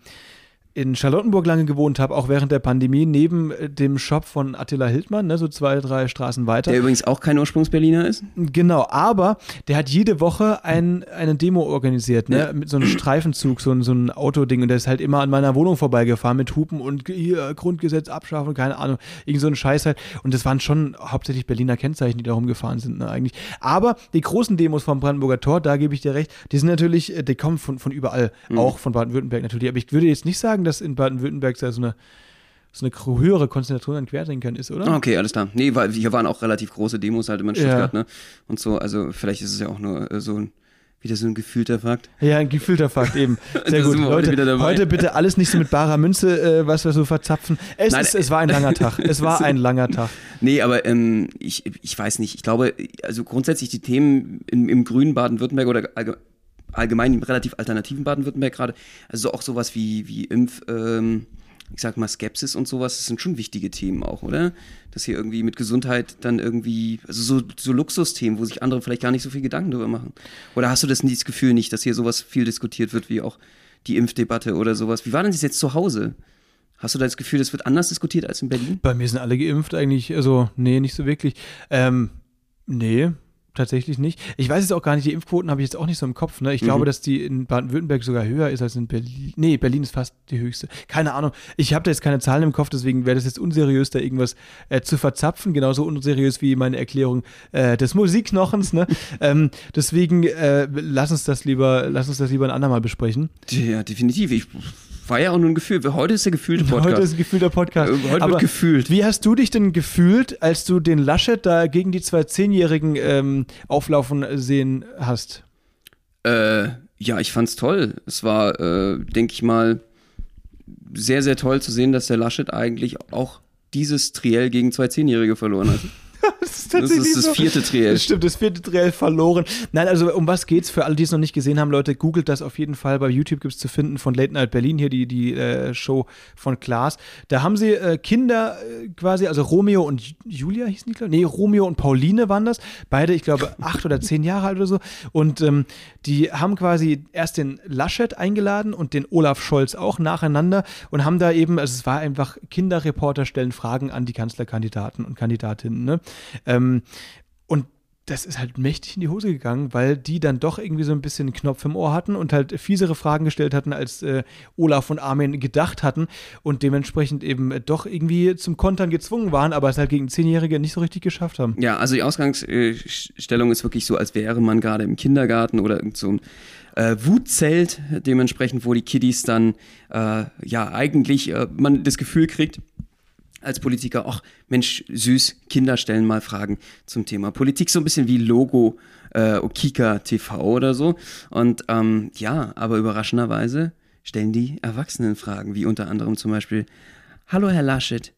Speaker 1: in Charlottenburg lange gewohnt habe, auch während der Pandemie, neben äh, dem Shop von Attila Hildmann, ne, so zwei, drei Straßen weiter.
Speaker 2: Der übrigens auch kein Ursprungsberliner ist.
Speaker 1: Genau, aber der hat jede Woche ein, eine Demo organisiert, ne, ja. mit so einem Streifenzug, so, so ein Autoding und der ist halt immer an meiner Wohnung vorbeigefahren mit Hupen und hier Grundgesetz abschaffen, keine Ahnung, irgend so ein Scheiß halt. Und das waren schon hauptsächlich Berliner Kennzeichen, die da rumgefahren sind, ne, eigentlich. Aber die großen Demos vom Brandenburger Tor, da gebe ich dir recht, die sind natürlich, äh, die kommen von, von überall, mhm. auch von Baden-Württemberg natürlich. Aber ich würde jetzt nicht sagen, dass in Baden-Württemberg so eine so eine höhere Konzentration an Querdenkern ist, oder?
Speaker 2: Okay, alles klar. Nee, weil hier waren auch relativ große Demos halt immer in Stuttgart, ja. ne? Und so, also vielleicht ist es ja auch nur äh, so ein Wieder so ein gefühlter Fakt.
Speaker 1: Ja, ein gefühlter Fakt eben. <laughs> Sehr gut. Leute, heute bitte alles nicht so mit barer Münze, äh, was wir so verzapfen. Es, Nein, ist, es war ein langer Tag. <laughs> Es war ein langer Tag.
Speaker 2: Nee, aber ähm, ich, ich weiß nicht. Ich glaube, also grundsätzlich die Themen im, im grünen Baden-Württemberg oder allgemein im relativ alternativen Baden-Württemberg gerade, also auch sowas wie, wie Impf, ähm, ich sag mal, Skepsis und sowas, das sind schon wichtige Themen auch, oder? Dass hier irgendwie mit Gesundheit dann irgendwie, also so, so Luxusthemen, wo sich andere vielleicht gar nicht so viel Gedanken drüber machen. Oder hast du das, das Gefühl nicht, dass hier sowas viel diskutiert wird, wie auch die Impfdebatte oder sowas? Wie war denn das jetzt zu Hause? Hast du da das Gefühl, das wird anders diskutiert als in Berlin?
Speaker 1: Bei mir sind alle geimpft eigentlich, also nee, nicht so wirklich. Ähm, nee, tatsächlich nicht. Ich weiß jetzt auch gar nicht, die Impfquoten habe ich jetzt auch nicht so im Kopf. Ne? Ich mhm. glaube, dass die in Baden-Württemberg sogar höher ist als in Berlin. Nee, Berlin ist fast die höchste. Keine Ahnung. Ich habe da jetzt keine Zahlen im Kopf, deswegen wäre das jetzt unseriös, da irgendwas äh, zu verzapfen. Genauso unseriös wie meine Erklärung äh, des Musikknochens. Ne? <laughs> ähm, deswegen äh, lass uns das lieber, lass uns das lieber ein andermal besprechen.
Speaker 2: Ja, definitiv. Ich war ja auch nur ein Gefühl. Heute ist der gefühlte Podcast.
Speaker 1: Heute ist ein gefühlter Podcast.
Speaker 2: Äh, heute Aber wird gefühlt.
Speaker 1: Wie hast du dich denn gefühlt, als du den Laschet da gegen die zwei Zehnjährigen ähm, auflaufen sehen hast?
Speaker 2: Äh, ja, ich fand's toll. Es war, äh, denke ich mal, sehr, sehr toll zu sehen, dass der Laschet eigentlich auch dieses Triell gegen zwei Zehnjährige verloren hat.
Speaker 1: Das ist tatsächlich das, ist das so. vierte Triell. Das stimmt, das vierte Triell verloren. Nein, also um was geht's für alle, die es noch nicht gesehen haben, Leute? Googelt das auf jeden Fall. Bei YouTube gibt es zu finden von Late Night Berlin hier, die, die äh, Show von Klaas. Da haben sie äh, Kinder äh, quasi, also Romeo und Julia hießen die, glaube Nee, Romeo und Pauline waren das. Beide, ich glaube, <laughs> acht oder zehn Jahre alt oder so. Und ähm, die haben quasi erst den Laschet eingeladen und den Olaf Scholz auch nacheinander und haben da eben, also es war einfach, Kinderreporter stellen Fragen an die Kanzlerkandidaten und Kandidatinnen. Ne? Ähm, und das ist halt mächtig in die Hose gegangen, weil die dann doch irgendwie so ein bisschen einen Knopf im Ohr hatten und halt fiesere Fragen gestellt hatten, als äh, Olaf und Armin gedacht hatten und dementsprechend eben doch irgendwie zum Kontern gezwungen waren, aber es halt gegen Zehnjährige nicht so richtig geschafft haben.
Speaker 2: Ja, also die Ausgangsstellung ist wirklich so, als wäre man gerade im Kindergarten oder irgend so ein äh, Wutzelt, dementsprechend, wo die Kiddies dann äh, ja eigentlich äh, man das Gefühl kriegt, als Politiker, ach Mensch, süß, Kinder stellen mal Fragen zum Thema Politik, so ein bisschen wie Logo äh, Kika TV oder so. Und ähm, ja, aber überraschenderweise stellen die Erwachsenen Fragen, wie unter anderem zum Beispiel, Hallo Herr Laschet,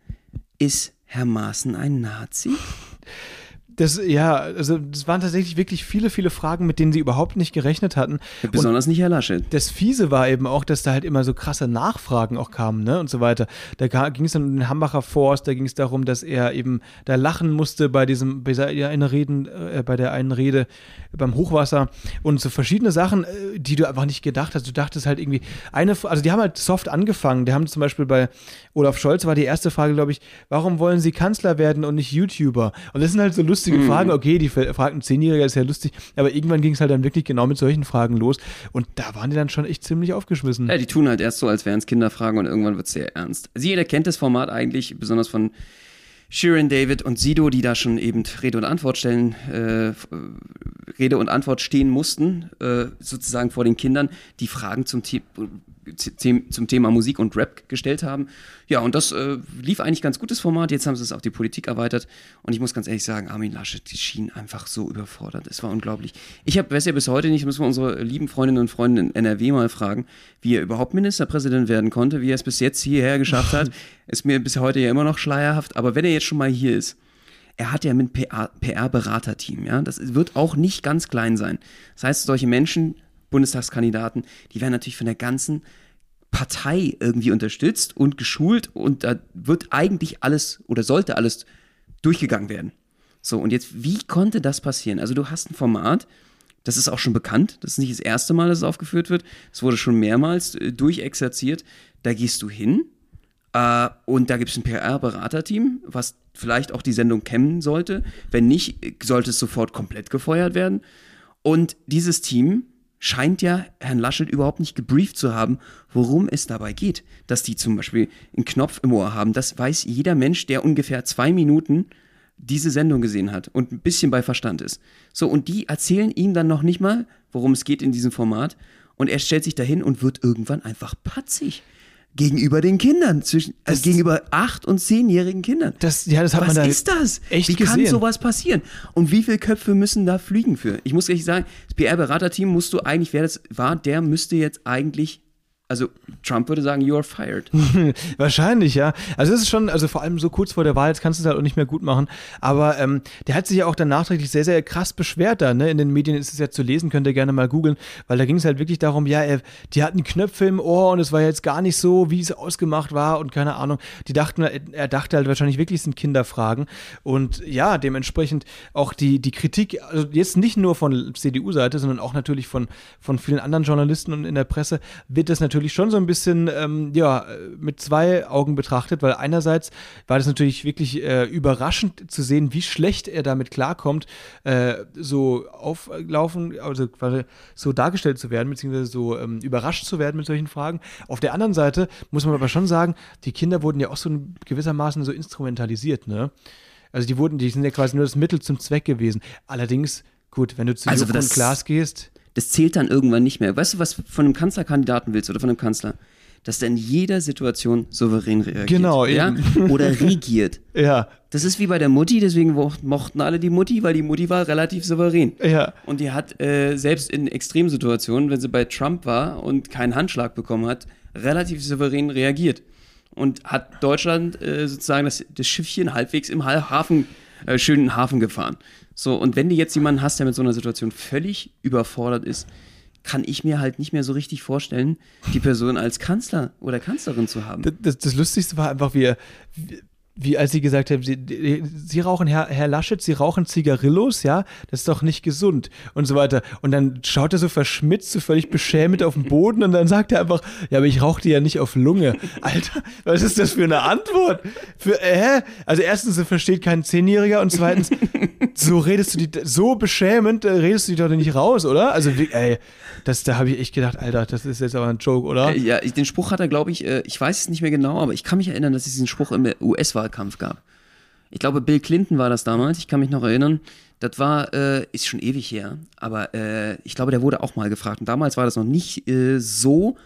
Speaker 2: ist Herr Maaßen ein Nazi? <laughs>
Speaker 1: Das, ja, also das waren tatsächlich wirklich viele, viele Fragen, mit denen sie überhaupt nicht gerechnet hatten.
Speaker 2: Besonders und nicht Herr Laschet.
Speaker 1: Das Fiese war eben auch, dass da halt immer so krasse Nachfragen auch kamen, ne, und so weiter. Da ging es dann um den Hambacher Forst, da ging es darum, dass er eben da lachen musste bei diesem, bei der einen Reden, äh, bei der einen Rede beim Hochwasser und so verschiedene Sachen, äh, die du einfach nicht gedacht hast. Du dachtest halt irgendwie, eine, also die haben halt soft angefangen. Die haben zum Beispiel bei Olaf Scholz war die erste Frage, glaube ich, warum wollen sie Kanzler werden und nicht YouTuber? Und das sind halt so lustige lustige mhm. Fragen. Okay, die fragt ein Zehnjähriger, ist ja lustig. Aber irgendwann ging es halt dann wirklich genau mit solchen Fragen los. Und da waren die dann schon echt ziemlich aufgeschmissen.
Speaker 2: Ja, die tun halt erst so, als wären es Kinderfragen und irgendwann wird es sehr ernst. Also jeder kennt das Format eigentlich, besonders von Shirin David und Sido, die da schon eben Rede und Antwort stellen, äh, Rede und Antwort stehen mussten, äh, sozusagen vor den Kindern, die Fragen zum, The zum Thema Musik und Rap gestellt haben. Ja, und das äh, lief eigentlich ganz gutes Format. Jetzt haben sie es auf die Politik erweitert. Und ich muss ganz ehrlich sagen, Armin Laschet, die schien einfach so überfordert. Es war unglaublich. Ich habe, weiß ja bis heute nicht, müssen wir unsere lieben Freundinnen und Freunde in NRW mal fragen, wie er überhaupt Ministerpräsident werden konnte, wie er es bis jetzt hierher geschafft hat. <laughs> Ist mir bis heute ja immer noch schleierhaft. Aber wenn er jetzt schon mal hier ist, er hat ja mit PR-Beraterteam, ja. Das wird auch nicht ganz klein sein. Das heißt, solche Menschen, Bundestagskandidaten, die werden natürlich von der ganzen Partei irgendwie unterstützt und geschult und da wird eigentlich alles oder sollte alles durchgegangen werden. So, und jetzt, wie konnte das passieren? Also, du hast ein Format, das ist auch schon bekannt, das ist nicht das erste Mal, dass es aufgeführt wird, es wurde schon mehrmals äh, durchexerziert. Da gehst du hin äh, und da gibt es ein PR-Beraterteam, was vielleicht auch die Sendung kennen sollte. Wenn nicht, sollte es sofort komplett gefeuert werden. Und dieses Team scheint ja Herrn Laschet überhaupt nicht gebrieft zu haben, worum es dabei geht. Dass die zum Beispiel einen Knopf im Ohr haben, das weiß jeder Mensch, der ungefähr zwei Minuten diese Sendung gesehen hat und ein bisschen bei Verstand ist. So, und die erzählen ihm dann noch nicht mal, worum es geht in diesem Format. Und er stellt sich dahin und wird irgendwann einfach patzig. Gegenüber den Kindern, zwischen, also gegenüber acht und zehnjährigen Kindern.
Speaker 1: Das, ja, das hat
Speaker 2: Was
Speaker 1: man da
Speaker 2: ist das?
Speaker 1: echt
Speaker 2: Wie kann
Speaker 1: gesehen.
Speaker 2: sowas passieren? Und wie viele Köpfe müssen da fliegen für? Ich muss ehrlich sagen, das PR-Beraterteam musst du eigentlich, wer das war, der müsste jetzt eigentlich also Trump würde sagen, you are fired. <laughs>
Speaker 1: Wahrscheinlich, ja. Also es ist schon, also vor allem so kurz vor der Wahl, jetzt kannst du es halt auch nicht mehr gut machen. Aber ähm, der hat sich ja auch dann nachträglich sehr, sehr krass beschwert da. Ne? In den Medien ist es ja zu lesen, könnt ihr gerne mal googeln, weil da ging es halt wirklich darum, ja, er, die hatten Knöpfe im Ohr und es war jetzt gar nicht so, wie es ausgemacht war und keine Ahnung. Die dachten, er dachte halt wahrscheinlich wirklich, es sind Kinderfragen. Und ja, dementsprechend auch die, die Kritik, also jetzt nicht nur von CDU-Seite, sondern auch natürlich von, von vielen anderen Journalisten und in der Presse, wird das natürlich natürlich schon so ein bisschen ähm, ja, mit zwei Augen betrachtet, weil einerseits war das natürlich wirklich äh, überraschend zu sehen, wie schlecht er damit klarkommt, äh, so auflaufen, also quasi so dargestellt zu werden, beziehungsweise so ähm, überrascht zu werden mit solchen Fragen. Auf der anderen Seite muss man aber schon sagen, die Kinder wurden ja auch so gewissermaßen so instrumentalisiert, ne? Also die wurden, die sind ja quasi nur das Mittel zum Zweck gewesen. Allerdings, gut, wenn du zu
Speaker 2: Also
Speaker 1: Joko und Klaas gehst,
Speaker 2: Das zählt dann irgendwann nicht mehr. Weißt du, was von einem Kanzlerkandidaten willst oder von einem Kanzler? Dass der in jeder Situation souverän reagiert.
Speaker 1: Genau,
Speaker 2: ja?
Speaker 1: eben. <laughs>
Speaker 2: Oder regiert. <laughs>
Speaker 1: ja,
Speaker 2: Das ist wie bei der Mutti, deswegen mochten alle die Mutti, weil die Mutti war relativ souverän.
Speaker 1: ja.
Speaker 2: Und die hat äh, selbst in Extremsituationen, wenn sie bei Trump war und keinen Handschlag bekommen hat, relativ souverän reagiert. Und hat Deutschland äh, sozusagen das, das Schiffchen halbwegs im Ha- Hafen, äh, schönen Hafen gefahren. So, und wenn du jetzt jemanden hast, der mit so einer Situation völlig überfordert ist, kann ich mir halt nicht mehr so richtig vorstellen, die Person als Kanzler oder Kanzlerin zu haben.
Speaker 1: Das, das, Lustigste war einfach, wie, er- wie, als sie gesagt haben, sie, sie rauchen, Herr, Herr Laschet, Sie rauchen Zigarillos, ja, das ist doch nicht gesund und so weiter. Und dann schaut er so verschmitzt, so völlig beschämt auf den Boden und dann sagt er einfach, ja, aber ich rauche die ja nicht auf Lunge. <laughs> Alter, was ist das für eine Antwort? Für, äh? Also erstens, er versteht kein Zehnjähriger und zweitens, <laughs> so redest du die, so beschämend äh, redest du die doch nicht raus, oder? Also, ey, das, da habe ich echt gedacht, Alter, das ist jetzt aber ein Joke, oder?
Speaker 2: Äh, Ja, ich- den Spruch hat er, glaube ich, äh, ich weiß es nicht mehr genau, aber ich kann mich erinnern, dass es diesen Spruch im US-Wahlkampf gab. Ich glaube, Bill Clinton war das damals, ich kann mich noch erinnern. Das war, äh, ist schon ewig her, aber äh, ich glaube, der wurde auch mal gefragt. Und damals war das noch nicht äh, so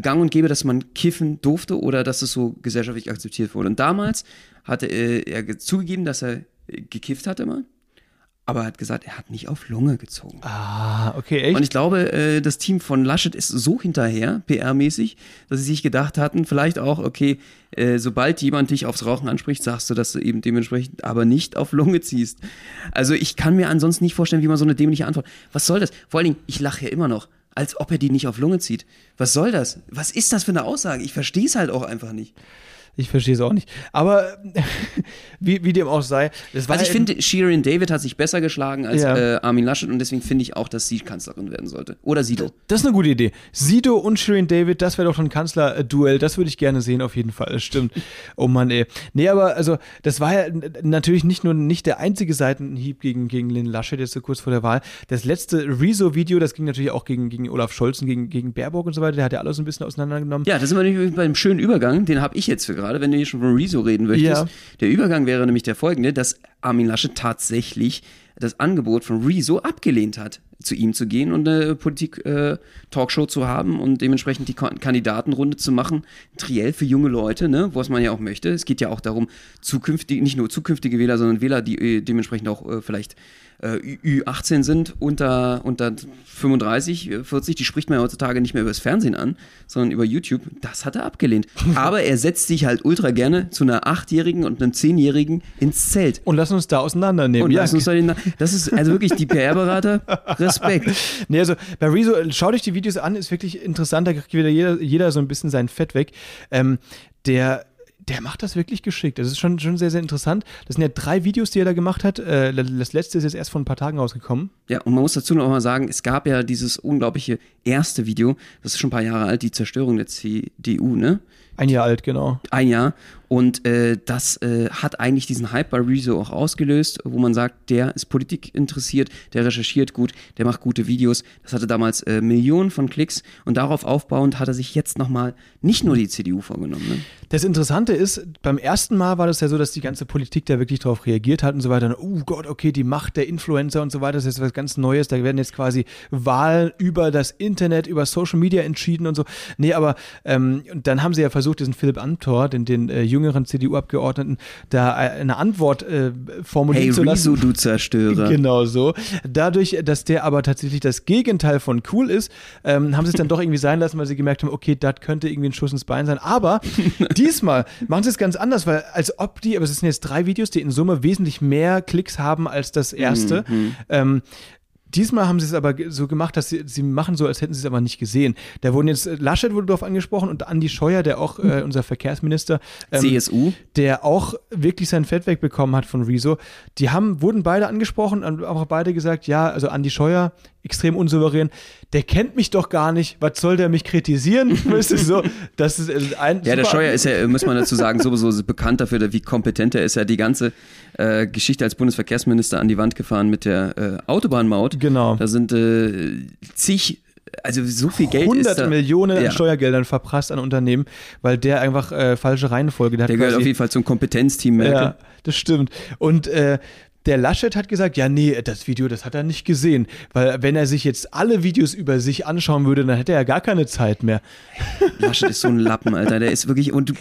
Speaker 2: gang und gäbe, dass man kiffen durfte oder dass es so gesellschaftlich akzeptiert wurde. Und damals hatte äh, er ge- zugegeben, dass er äh, gekifft hatte mal, aber er hat gesagt, er hat nicht auf Lunge gezogen.
Speaker 1: Ah, okay, echt?
Speaker 2: Und ich glaube, äh, das Team von Laschet ist so hinterher, PR-mäßig, dass sie sich gedacht hatten, vielleicht auch, okay, äh, sobald jemand dich aufs Rauchen anspricht, sagst du, dass du eben dementsprechend aber nicht auf Lunge ziehst. Also ich kann mir ansonsten nicht vorstellen, wie man so eine dämliche Antwort. Was soll das? Vor allen Dingen, ich lache ja immer noch, als ob er die nicht auf Lunge zieht. Was soll das? Was ist das für eine Aussage? Ich verstehe es halt auch einfach nicht.
Speaker 1: Ich verstehe es auch nicht. Aber <laughs> wie, wie dem auch sei, das war
Speaker 2: Also ich finde, Shirin David hat sich besser geschlagen als
Speaker 1: Ja.
Speaker 2: äh, Armin Laschet und deswegen finde ich auch, dass sie Kanzlerin werden sollte. Oder Sido.
Speaker 1: das ist eine gute Idee. Sido und Shirin David, das wäre doch schon ein Kanzler-Duell. Das würde ich gerne sehen, auf jeden Fall. Das stimmt. Oh Mann, ey. Nee, aber also, das war ja natürlich nicht nur nicht der einzige Seitenhieb gegen, gegen Lynn Laschet, jetzt so kurz vor der Wahl. Das letzte Rezo-Video, das ging natürlich auch gegen, gegen Olaf Scholz und gegen, gegen Baerbock und so weiter. Der hat ja alles ein bisschen auseinandergenommen.
Speaker 2: Ja, da sind wir nämlich beim schönen Übergang, den habe ich jetzt für gerade, wenn du hier schon von Rezo reden möchtest.
Speaker 1: Ja.
Speaker 2: Der Übergang wäre nämlich der folgende, dass Armin Laschet tatsächlich das Angebot von Rezo abgelehnt hat, zu ihm zu gehen und eine Politik-Talkshow zu haben und dementsprechend die Kandidatenrunde zu machen. Triell für junge Leute, ne, was man ja auch möchte. Es geht ja auch darum, zukünftige, nicht nur zukünftige Wähler, sondern Wähler, die äh, dementsprechend auch äh, vielleicht äh, Ü- Ü18 sind, unter, unter 35, äh, 40, die spricht man ja heutzutage nicht mehr über das Fernsehen an, sondern über YouTube. Das hat er abgelehnt. <laughs> Aber er setzt sich halt ultra gerne zu einer Achtjährigen und einem Zehnjährigen ins Zelt.
Speaker 1: Und lass uns da auseinandernehmen.
Speaker 2: Und lass uns da den, das ist also wirklich die PR-Berater, <laughs> Respekt.
Speaker 1: Nee, also bei Rezo, schaut euch die Videos an, ist wirklich interessant, da kriegt wieder jeder, jeder so ein bisschen sein Fett weg. Ähm, der, der macht das wirklich geschickt. Das ist schon, schon sehr, sehr interessant. Das sind ja drei Videos, die er da gemacht hat. Äh, das letzte ist jetzt erst vor ein paar Tagen rausgekommen.
Speaker 2: Ja, und man muss dazu noch mal sagen, es gab ja dieses unglaubliche erste Video, das ist schon ein paar Jahre alt, die Zerstörung der CDU, ne?
Speaker 1: Ein Jahr alt, genau.
Speaker 2: Ein Jahr. Und äh, das äh, hat eigentlich diesen Hype bei Rezo auch ausgelöst, wo man sagt, der ist Politik interessiert, der recherchiert gut, der macht gute Videos. Das hatte damals äh, Millionen von Klicks und darauf aufbauend hat er sich jetzt nochmal nicht nur die CDU vorgenommen. Ne?
Speaker 1: Das Interessante ist, beim ersten Mal war das ja so, dass die ganze Politik da wirklich darauf reagiert hat und so weiter. Oh Gott, okay, die Macht der Influencer und so weiter, das ist was ganz Neues. Da werden jetzt quasi Wahlen über das Internet, über Social Media entschieden und so. Nee, aber ähm, dann haben sie ja versucht, diesen Philipp Amthor, den, den äh, jüngeren CDU-Abgeordneten, da eine Antwort äh, formulieren hey, zu lassen.
Speaker 2: Hey, du Zerstörer. <laughs>
Speaker 1: Genau so. Dadurch, dass der aber tatsächlich das Gegenteil von cool ist, ähm, haben sie es dann doch irgendwie sein lassen, weil sie gemerkt haben, okay, das könnte irgendwie ein Schuss ins Bein sein. Aber <laughs> diesmal machen sie es ganz anders, weil als ob die, aber es sind jetzt drei Videos, die in Summe wesentlich mehr Klicks haben als das erste. Mhm. Ähm, Diesmal haben sie es aber so gemacht, dass sie, sie machen so, als hätten sie es aber nicht gesehen. Da wurden jetzt, Laschet wurde darauf angesprochen und Andi Scheuer, der auch, äh, unser Verkehrsminister,
Speaker 2: ähm, CSU,
Speaker 1: der auch wirklich sein Fett wegbekommen hat von Rezo, die haben, wurden beide angesprochen und auch beide gesagt, ja, also Andi Scheuer, extrem unsouverän, der kennt mich doch gar nicht, was soll der mich kritisieren? <laughs> weißt du, so, das ist äh, ein
Speaker 2: Ja, der Scheuer ist ja, muss man dazu sagen, sowieso bekannt dafür, wie kompetent er ist. Er die ganze äh, Geschichte als Bundesverkehrsminister an die Wand gefahren mit der äh, Autobahnmaut.
Speaker 1: Genau.
Speaker 2: Da sind äh, zig also so viel Geld
Speaker 1: 100
Speaker 2: ist da,
Speaker 1: Millionen ja. Steuergeldern verprasst an Unternehmen, weil der einfach äh, falsche Reihenfolge
Speaker 2: hat. Der gehört auf jeden Fall zum Kompetenzteam
Speaker 1: Merkel. Ja, das stimmt. Und äh, der Laschet hat gesagt, ja, nee, das Video, das hat er nicht gesehen. Weil wenn er sich jetzt alle Videos über sich anschauen würde, dann hätte er ja gar keine Zeit mehr. <laughs>
Speaker 2: Laschet ist so ein Lappen, Alter. Der ist wirklich, und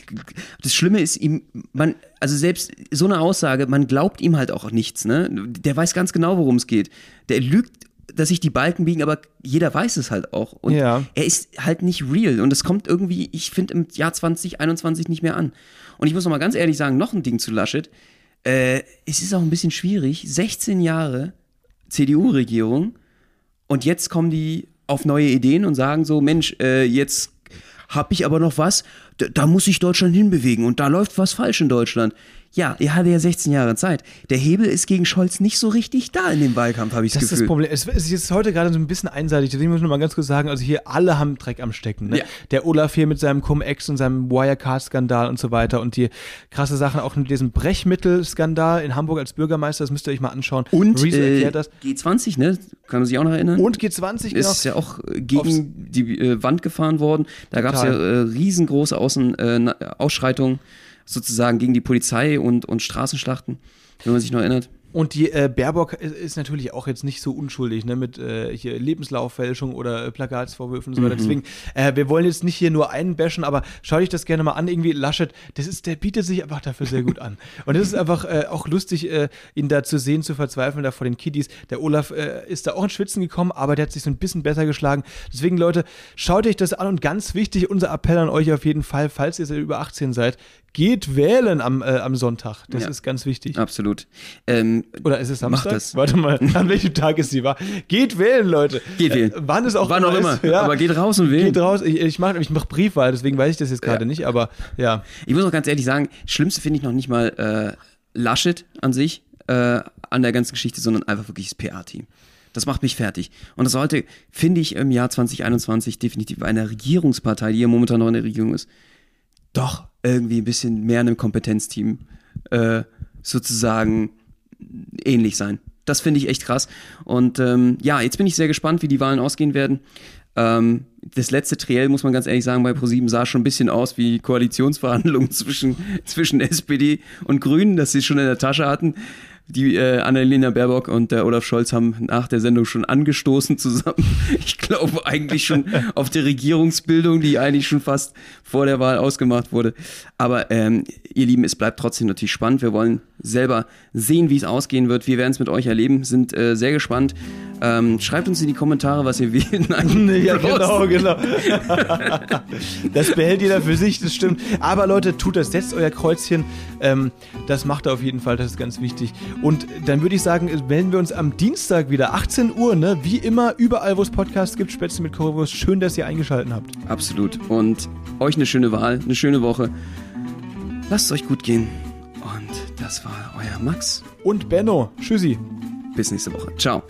Speaker 2: das Schlimme ist ihm, man, also selbst so eine Aussage, man glaubt ihm halt auch nichts, ne? Der weiß ganz genau, worum es geht. Der lügt dass sich die Balken biegen, aber jeder weiß es halt auch. Und ja. er ist halt nicht real. Und es kommt irgendwie, ich finde, im Jahr 2021 nicht mehr an. Und ich muss noch mal ganz ehrlich sagen, noch ein Ding zu Laschet. Äh, es ist auch ein bisschen schwierig. 16 Jahre CDU-Regierung und jetzt kommen die auf neue Ideen und sagen so, Mensch, äh, jetzt habe ich aber noch was, da, da muss sich Deutschland hinbewegen und da läuft was falsch in Deutschland. Ja, er hatte ja 16 Jahre Zeit. Der Hebel ist gegen Scholz nicht so richtig da in dem Wahlkampf, habe ich das, das Gefühl.
Speaker 1: Das ist das Problem. Es ist heute gerade so ein bisschen einseitig. Deswegen muss ich noch mal ganz kurz sagen, also hier alle haben Dreck am Stecken. Ne? Ja. Der Olaf hier mit seinem Cum-Ex und seinem Wirecard-Skandal und so weiter und die krasse Sachen auch mit diesem Brechmittel-Skandal in Hamburg als Bürgermeister, das müsst ihr euch mal anschauen.
Speaker 2: Und äh, G20, ne? Kann man sich auch noch erinnern?
Speaker 1: Und G20,
Speaker 2: genau. Ist ja auch äh, gegen Aufs die äh, Wand gefahren worden. Da gab es ja äh, riesengroße Außen, äh, Ausschreitungen sozusagen gegen die Polizei und, und Straßenschlachten, wenn man sich noch erinnert.
Speaker 1: Und die äh, Baerbock ist natürlich auch jetzt nicht so unschuldig, ne, mit äh, hier Lebenslauffälschung oder äh, Plakatsvorwürfen und so weiter. Mhm. Deswegen, äh, wir wollen jetzt nicht hier nur einen bashen, aber schau dich das gerne mal an. Irgendwie Laschet, das ist, der bietet sich einfach dafür sehr gut an. <laughs> Und es ist einfach äh, auch lustig, äh, ihn da zu sehen, zu verzweifeln da vor den Kiddies. Der Olaf äh, ist da auch in Schwitzen gekommen, aber der hat sich so ein bisschen besser geschlagen. Deswegen, Leute, schaut euch das an und ganz wichtig, unser Appell an euch auf jeden Fall, falls ihr über 18 seid, geht wählen am, äh, am Sonntag. Das ja, ist ganz wichtig.
Speaker 2: Absolut. Ähm,
Speaker 1: Oder ist es Samstag? Macht das. Warte mal, <laughs> an welchem Tag ist die Wahl? Geht wählen, Leute.
Speaker 2: Geht wählen.
Speaker 1: Äh, wann ist auch
Speaker 2: wann auch immer. Ja. Aber geht raus und wählen.
Speaker 1: Geht raus. Ich, ich mache ich mach Briefwahl, deswegen weiß ich das jetzt gerade ja. nicht, aber ja.
Speaker 2: Ich muss auch ganz ehrlich sagen, Schlimmste finde ich noch nicht mal äh, Laschet an sich, äh, an der ganzen Geschichte, sondern einfach wirklich das PA-Team. Das macht mich fertig. Und das sollte, finde ich, im Jahr 2021 definitiv einer Regierungspartei, die ja momentan noch in der Regierung ist, doch irgendwie ein bisschen mehr einem Kompetenzteam äh, sozusagen ähnlich sein. Das finde ich echt krass. Und ähm, ja, jetzt bin ich sehr gespannt, wie die Wahlen ausgehen werden. Ähm, das letzte Triell, muss man ganz ehrlich sagen, bei ProSieben sah schon ein bisschen aus wie Koalitionsverhandlungen <laughs> zwischen, zwischen SPD und Grünen, dass sie schon in der Tasche hatten. Die äh, Annalena Baerbock und der Olaf Scholz haben nach der Sendung schon angestoßen zusammen. <laughs> Ich glaube eigentlich schon auf der Regierungsbildung, die eigentlich schon fast vor der Wahl ausgemacht wurde. Aber ähm, ihr Lieben, es bleibt trotzdem natürlich spannend. Wir wollen selber sehen, wie es ausgehen wird. Wir werden es mit euch erleben, sind äh, sehr gespannt. Ähm, schreibt uns in die Kommentare, was ihr wählen. <laughs> <laughs>
Speaker 1: ja, genau, genau. <laughs> das behält jeder für sich, das stimmt. Aber Leute, tut das, setzt euer Kreuzchen. Ähm, das macht er auf jeden Fall, das ist ganz wichtig. Und dann würde ich sagen, melden wir uns am Dienstag wieder, 18 Uhr, ne? Wie immer, überall, wo es Podcasts gibt, Spätzle mit Currywurst. Schön, dass ihr eingeschaltet habt.
Speaker 2: Absolut. Und euch eine schöne Wahl, eine schöne Woche. Lasst es euch gut gehen. Und das war euer Max.
Speaker 1: Und Benno. Tschüssi.
Speaker 2: Bis nächste Woche. Ciao.